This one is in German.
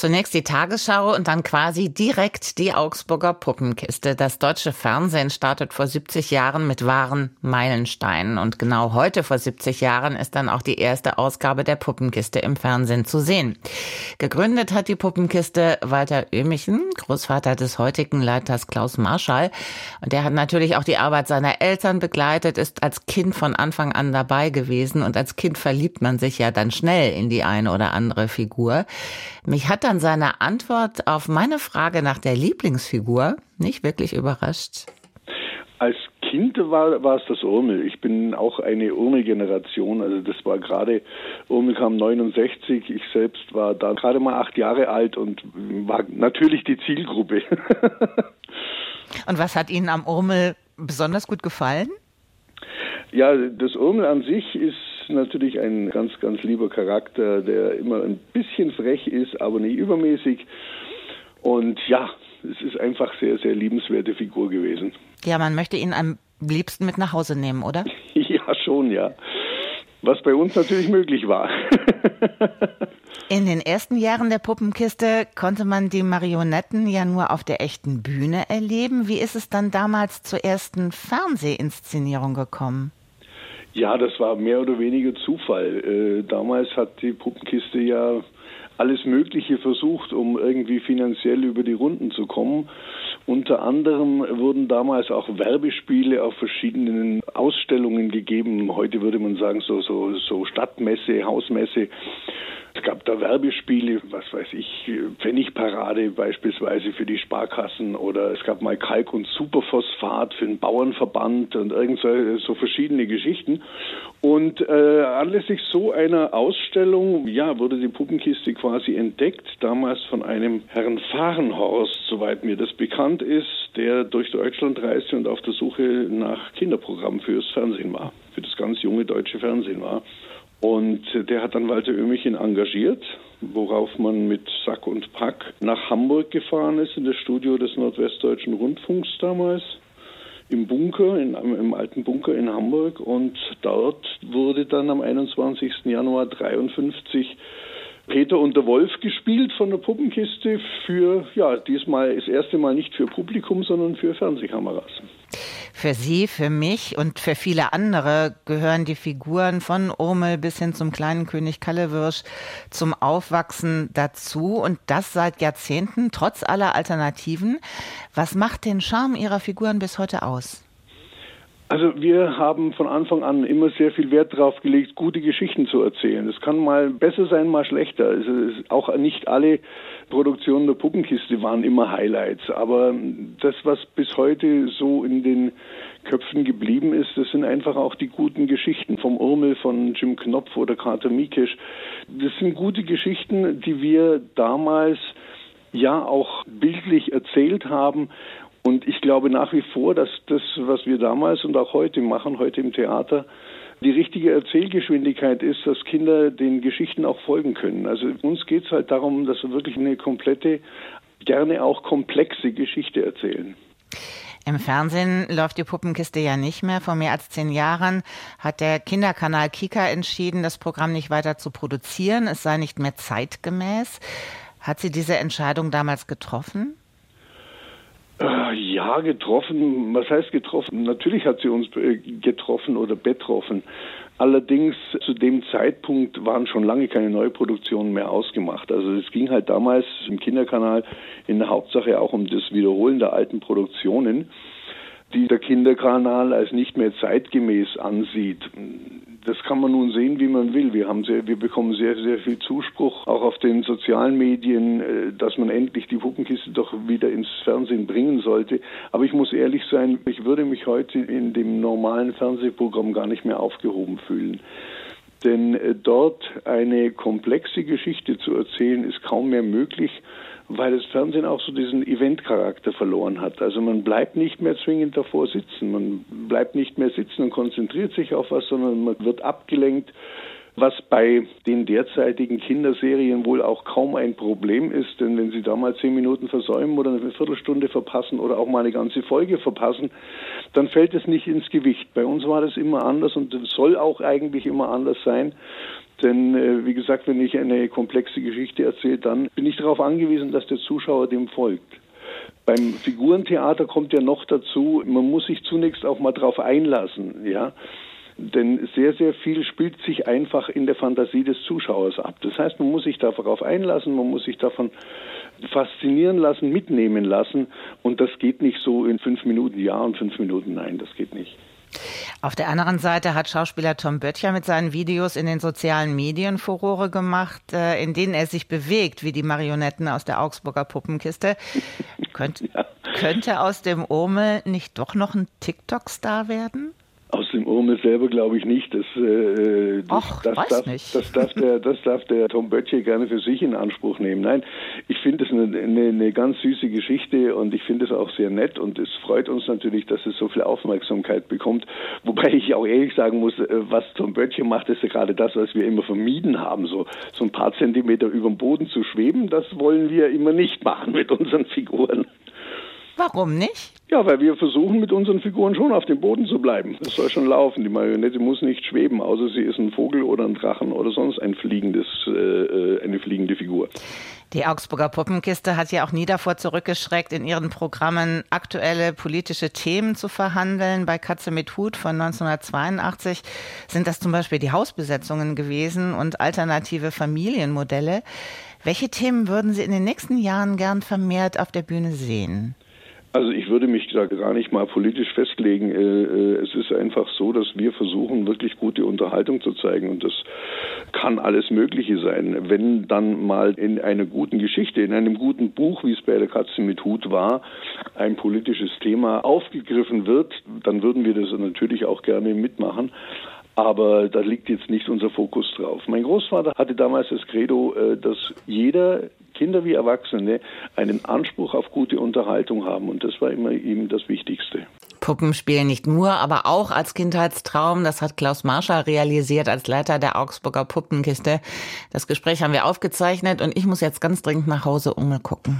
Zunächst die Tagesschau und dann quasi direkt die Augsburger Puppenkiste. Das deutsche Fernsehen startet vor 70 Jahren mit wahren Meilensteinen. Und genau heute vor 70 Jahren ist dann auch die erste Ausgabe der Puppenkiste im Fernsehen zu sehen. Gegründet hat die Puppenkiste Walter Oehmichen, Großvater des heutigen Leiters Klaus Marschall. Und der hat natürlich auch die Arbeit seiner Eltern begleitet, ist als Kind von Anfang an dabei gewesen. Und als Kind verliebt man sich ja dann schnell in die eine oder andere Figur. Mich hat dann seine Antwort auf meine Frage nach der Lieblingsfigur nicht wirklich überrascht. Als Kind war, war es das Urmel. Ich bin auch eine Urmel-Generation. Also das war gerade, Urmel kam 69. Ich selbst war da gerade mal acht Jahre alt und war natürlich die Zielgruppe. und was hat Ihnen am Urmel besonders gut gefallen? Ja, das Urmel an sich ist natürlich ein ganz, ganz lieber Charakter, der immer ein bisschen frech ist, aber nicht übermäßig. Und ja, es ist einfach sehr, sehr liebenswerte Figur gewesen. Ja, man möchte ihn am liebsten mit nach Hause nehmen, oder? ja, schon, ja. Was bei uns natürlich möglich war. In den ersten Jahren der Puppenkiste konnte man die Marionetten ja nur auf der echten Bühne erleben. Wie ist es dann damals zur ersten Fernsehinszenierung gekommen? Ja, das war mehr oder weniger Zufall. Äh, damals hat die Puppenkiste ja alles Mögliche versucht, um irgendwie finanziell über die Runden zu kommen. Unter anderem wurden damals auch Werbespiele auf verschiedenen Ausstellungen gegeben. Heute würde man sagen, so, so, so Stadtmesse, Hausmesse. Es gab da Werbespiele, was weiß ich, Pfennigparade beispielsweise für die Sparkassen oder es gab mal Kalk- und Superphosphat für den Bauernverband und irgend so, verschiedene Geschichten. Und äh, anlässlich so einer Ausstellung, ja, wurde die Puppenkiste quasi entdeckt, damals von einem Herrn Fahrenhorst, soweit mir das bekannt ist, der durch Deutschland reiste und auf der Suche nach Kinderprogrammen fürs Fernsehen war, für das ganz junge deutsche Fernsehen war. Und der hat dann Walter Oehmichen engagiert, worauf man mit Sack und Pack nach Hamburg gefahren ist, in das Studio des Nordwestdeutschen Rundfunks damals, im Bunker, in, im alten Bunker in Hamburg. Und dort wurde dann am 21. Januar 1953 Peter und der Wolf gespielt von der Puppenkiste für, ja, diesmal das erste Mal nicht für Publikum, sondern für Fernsehkameras. Für Sie, für mich und für viele andere gehören die Figuren von Urmel bis hin zum kleinen König Kallewirsch zum Aufwachsen dazu und das seit Jahrzehnten, trotz aller Alternativen. Was macht den Charme Ihrer Figuren bis heute aus? Also wir haben von Anfang an immer sehr viel Wert darauf gelegt, gute Geschichten zu erzählen. Es kann mal besser sein, mal schlechter. Also auch nicht alle Produktionen der Puppenkiste waren immer Highlights, aber das, was bis heute so in den Köpfen geblieben ist, das sind einfach auch die guten Geschichten vom Urmel von Jim Knopf oder Kater Miekisch. Das sind gute Geschichten, die wir damals ja auch bildlich erzählt haben und ich glaube nach wie vor, dass das, was wir damals und auch heute machen, heute im Theater, die richtige Erzählgeschwindigkeit ist, dass Kinder den Geschichten auch folgen können. Also uns geht es halt darum, dass wir wirklich eine komplette, gerne auch komplexe Geschichte erzählen. Im Fernsehen läuft die Puppenkiste ja nicht mehr. Vor mehr als zehn Jahren hat der Kinderkanal Kika entschieden, das Programm nicht weiter zu produzieren. Es sei nicht mehr zeitgemäß. Hat sie diese Entscheidung damals getroffen? Äh, ja, getroffen. Was heißt getroffen? Natürlich hat sie uns äh, getroffen oder betroffen. Allerdings zu dem Zeitpunkt waren schon lange keine Neuproduktionen mehr ausgemacht. Also es ging halt damals im Kinderkanal in der Hauptsache auch um das Wiederholen der alten Produktionen die der Kinderkanal als nicht mehr zeitgemäß ansieht. Das kann man nun sehen, wie man will. Wir haben sehr, wir bekommen sehr, sehr viel Zuspruch, auch auf den sozialen Medien, äh, dass man endlich die Puppenkiste doch wieder ins Fernsehen bringen sollte. Aber ich muss ehrlich sein, ich würde mich heute in dem normalen Fernsehprogramm gar nicht mehr aufgehoben fühlen. Denn äh, dort eine komplexe Geschichte zu erzählen, ist kaum mehr möglich weil das Fernsehen auch so diesen Eventcharakter verloren hat. Also man bleibt nicht mehr zwingend davor sitzen, man bleibt nicht mehr sitzen und konzentriert sich auf was, sondern man wird abgelenkt was bei den derzeitigen Kinderserien wohl auch kaum ein Problem ist, denn wenn Sie da mal zehn Minuten versäumen oder eine Viertelstunde verpassen oder auch mal eine ganze Folge verpassen, dann fällt es nicht ins Gewicht. Bei uns war das immer anders und soll auch eigentlich immer anders sein. Denn äh, wie gesagt, wenn ich eine komplexe Geschichte erzähle, dann bin ich darauf angewiesen, dass der Zuschauer dem folgt. Beim Figurentheater kommt ja noch dazu, man muss sich zunächst auch mal darauf einlassen, ja. Denn sehr, sehr viel spielt sich einfach in der Fantasie des Zuschauers ab. Das heißt, man muss sich darauf einlassen, man muss sich davon faszinieren lassen, mitnehmen lassen. Und das geht nicht so in fünf Minuten ja und fünf Minuten nein, das geht nicht. Auf der anderen Seite hat Schauspieler Tom Böttcher mit seinen Videos in den sozialen Medien Furore gemacht, äh, in denen er sich bewegt wie die Marionetten aus der Augsburger Puppenkiste. Könnt, ja. Könnte aus dem Urmel nicht doch noch ein TikTok-Star werden? Aus dem Urmel selber glaube ich nicht. Das, äh, das, Och, das, darf, nicht. das, darf der, das darf der Tom Böttcher gerne für sich in Anspruch nehmen. Nein, ich finde es eine, eine, eine, ganz süße Geschichte und ich finde es auch sehr nett und es freut uns natürlich, dass es so viel Aufmerksamkeit bekommt. Wobei ich auch ehrlich sagen muss, äh, was Tom Böttcher macht, ist ja gerade das, was wir immer vermieden haben, so, so ein paar Zentimeter über dem Boden zu schweben. Das wollen wir immer nicht machen mit unseren Figuren. Warum nicht? Ja, weil wir versuchen mit unseren Figuren schon auf dem Boden zu bleiben. Das soll schon laufen. Die Marionette muss nicht schweben, außer sie ist ein Vogel oder ein Drachen oder sonst ein fliegendes, äh, äh, eine fliegende Figur. Die Augsburger Puppenkiste hat ja auch nie davor zurückgeschreckt, in ihren Programmen aktuelle politische Themen zu verhandeln. Bei Katze mit Hut von 1982 sind das zum Beispiel die Hausbesetzungen gewesen und alternative Familienmodelle. Welche Themen würden Sie in den nächsten Jahren gern vermehrt auf der Bühne sehen? Also ich würde mich da gar nicht mal politisch festlegen. Äh, äh, es ist einfach so, dass wir versuchen, wirklich gute Unterhaltung zu zeigen. Und das kann alles Mögliche sein. Wenn dann mal in einer guten Geschichte, in einem guten Buch, wie es bei der Katze mit Hut war, ein politisches Thema aufgegriffen wird, dann würden wir das natürlich auch gerne mitmachen. Aber da liegt jetzt nicht unser Fokus drauf. Mein Großvater hatte damals das Credo, äh, dass jeder, Kinder wie Erwachsene, einen Anspruch auf gute Unterhaltung haben. Und das war immer ihm das Wichtigste. Puppenspiel nicht nur, aber auch als Kindheitstraum. Das hat Klaus Marscher realisiert als Leiter der Augsburger Puppenkiste. Das Gespräch haben wir aufgezeichnet und ich muss jetzt ganz dringend nach Hause umgucken.